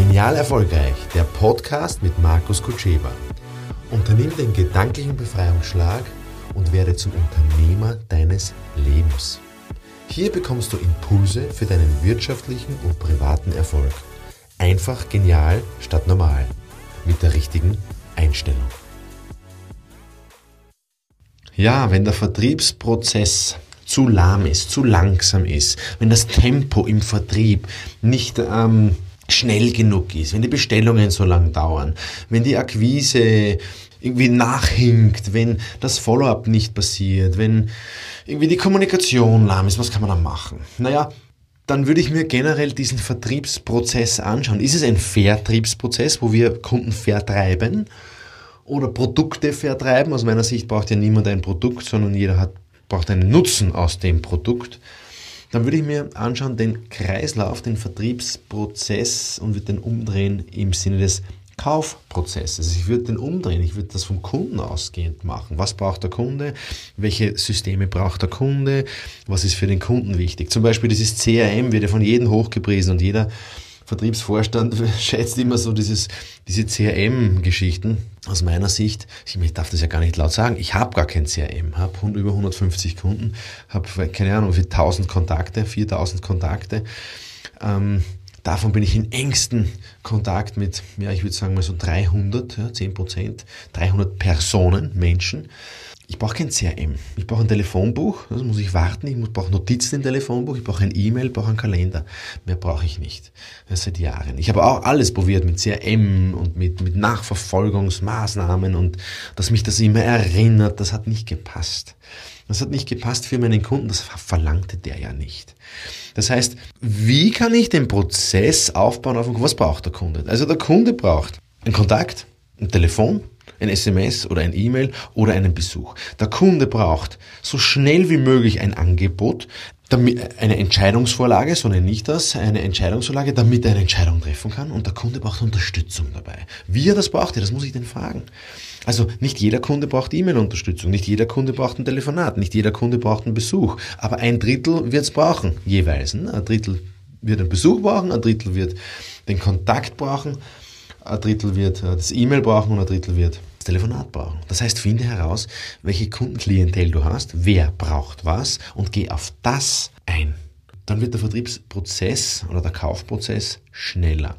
Genial erfolgreich, der Podcast mit Markus Kutscheba. Unternimm den gedanklichen Befreiungsschlag und werde zum Unternehmer deines Lebens. Hier bekommst du Impulse für deinen wirtschaftlichen und privaten Erfolg. Einfach genial statt normal. Mit der richtigen Einstellung. Ja, wenn der Vertriebsprozess zu lahm ist, zu langsam ist, wenn das Tempo im Vertrieb nicht ähm, schnell genug ist, wenn die Bestellungen so lang dauern, wenn die Akquise irgendwie nachhinkt, wenn das Follow-up nicht passiert, wenn irgendwie die Kommunikation lahm ist, was kann man da machen? Naja, dann würde ich mir generell diesen Vertriebsprozess anschauen. Ist es ein Vertriebsprozess, wo wir Kunden vertreiben oder Produkte vertreiben? Aus meiner Sicht braucht ja niemand ein Produkt, sondern jeder hat, braucht einen Nutzen aus dem Produkt dann würde ich mir anschauen den Kreislauf, den Vertriebsprozess und würde den umdrehen im Sinne des Kaufprozesses. Ich würde den umdrehen, ich würde das vom Kunden ausgehend machen. Was braucht der Kunde? Welche Systeme braucht der Kunde? Was ist für den Kunden wichtig? Zum Beispiel dieses CRM wird ja von jedem hochgepriesen und jeder Vertriebsvorstand schätzt immer so dieses, diese CRM-Geschichten. Aus meiner Sicht, ich darf das ja gar nicht laut sagen, ich habe gar kein CRM, habe über 150 Kunden, habe keine Ahnung, wie 1000 Kontakte, 4000 Kontakte. Ähm, davon bin ich in engsten Kontakt mit, ja, ich würde sagen mal so 300, ja, 10 Prozent, 300 Personen, Menschen. Ich brauche kein CRM. Ich brauche ein Telefonbuch, das muss ich warten. Ich brauche Notizen im Telefonbuch, ich brauche ein E-Mail, brauche einen Kalender. Mehr brauche ich nicht. Seit Jahren. Ich habe auch alles probiert mit CRM und mit, mit Nachverfolgungsmaßnahmen und dass mich das immer erinnert. Das hat nicht gepasst. Das hat nicht gepasst für meinen Kunden, das verlangte der ja nicht. Das heißt, wie kann ich den Prozess aufbauen auf was braucht der Kunde? Also der Kunde braucht einen Kontakt, ein Telefon, ein SMS oder ein E-Mail oder einen Besuch. Der Kunde braucht so schnell wie möglich ein Angebot, damit, eine Entscheidungsvorlage, so nenne ich das, eine Entscheidungsvorlage, damit er eine Entscheidung treffen kann und der Kunde braucht Unterstützung dabei. Wie er das braucht, das muss ich den fragen. Also nicht jeder Kunde braucht E-Mail-Unterstützung, nicht jeder Kunde braucht ein Telefonat, nicht jeder Kunde braucht einen Besuch, aber ein Drittel wird es brauchen, jeweils. Ne? Ein Drittel wird einen Besuch brauchen, ein Drittel wird den Kontakt brauchen, ein Drittel wird äh, das E-Mail brauchen und ein Drittel wird Telefonat brauchen. Das heißt, finde heraus, welche Kundenklientel du hast, wer braucht was und geh auf das ein. Dann wird der Vertriebsprozess oder der Kaufprozess schneller.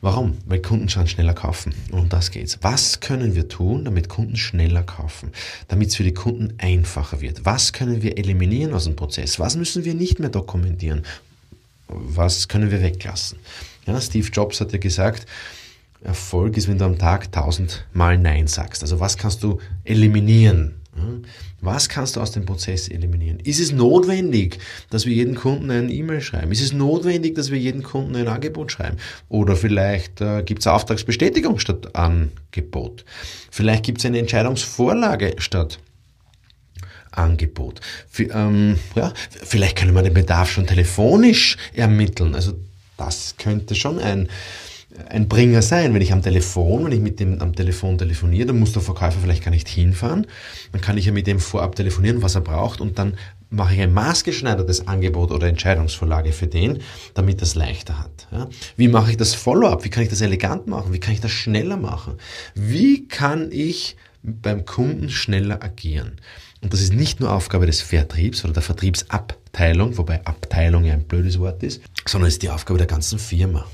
Warum? Weil Kunden schon schneller kaufen. Und um das geht's. Was können wir tun, damit Kunden schneller kaufen? Damit es für die Kunden einfacher wird? Was können wir eliminieren aus dem Prozess? Was müssen wir nicht mehr dokumentieren? Was können wir weglassen? Ja, Steve Jobs hat ja gesagt, Erfolg ist, wenn du am Tag tausendmal Nein sagst. Also was kannst du eliminieren? Was kannst du aus dem Prozess eliminieren? Ist es notwendig, dass wir jeden Kunden eine E-Mail schreiben? Ist es notwendig, dass wir jeden Kunden ein Angebot schreiben? Oder vielleicht äh, gibt es Auftragsbestätigung statt Angebot? Vielleicht gibt es eine Entscheidungsvorlage statt Angebot. Für, ähm, ja, vielleicht können wir den Bedarf schon telefonisch ermitteln. Also das könnte schon ein ein Bringer sein. Wenn ich am Telefon, wenn ich mit dem am Telefon telefoniere, dann muss der Verkäufer vielleicht gar nicht hinfahren. Dann kann ich ja mit dem vorab telefonieren, was er braucht und dann mache ich ein maßgeschneidertes Angebot oder Entscheidungsvorlage für den, damit es leichter hat. Ja? Wie mache ich das Follow-up? Wie kann ich das elegant machen? Wie kann ich das schneller machen? Wie kann ich beim Kunden schneller agieren? Und das ist nicht nur Aufgabe des Vertriebs oder der Vertriebsabteilung, wobei Abteilung ja ein blödes Wort ist, sondern es ist die Aufgabe der ganzen Firma.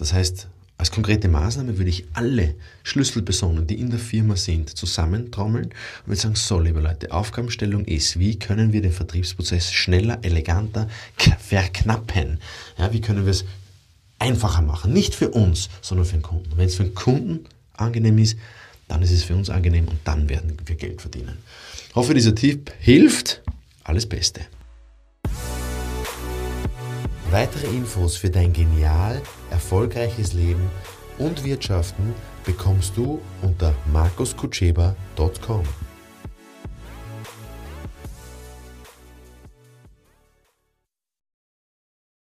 Das heißt, als konkrete Maßnahme würde ich alle Schlüsselpersonen, die in der Firma sind, zusammentrommeln und würde sagen, so, liebe Leute, Aufgabenstellung ist, wie können wir den Vertriebsprozess schneller, eleganter verknappen? Ja, wie können wir es einfacher machen? Nicht für uns, sondern für den Kunden. Wenn es für den Kunden angenehm ist, dann ist es für uns angenehm und dann werden wir Geld verdienen. Ich hoffe, dieser Tipp hilft. Alles Beste. Weitere Infos für dein genial erfolgreiches Leben und Wirtschaften bekommst du unter markuskutscheba.com.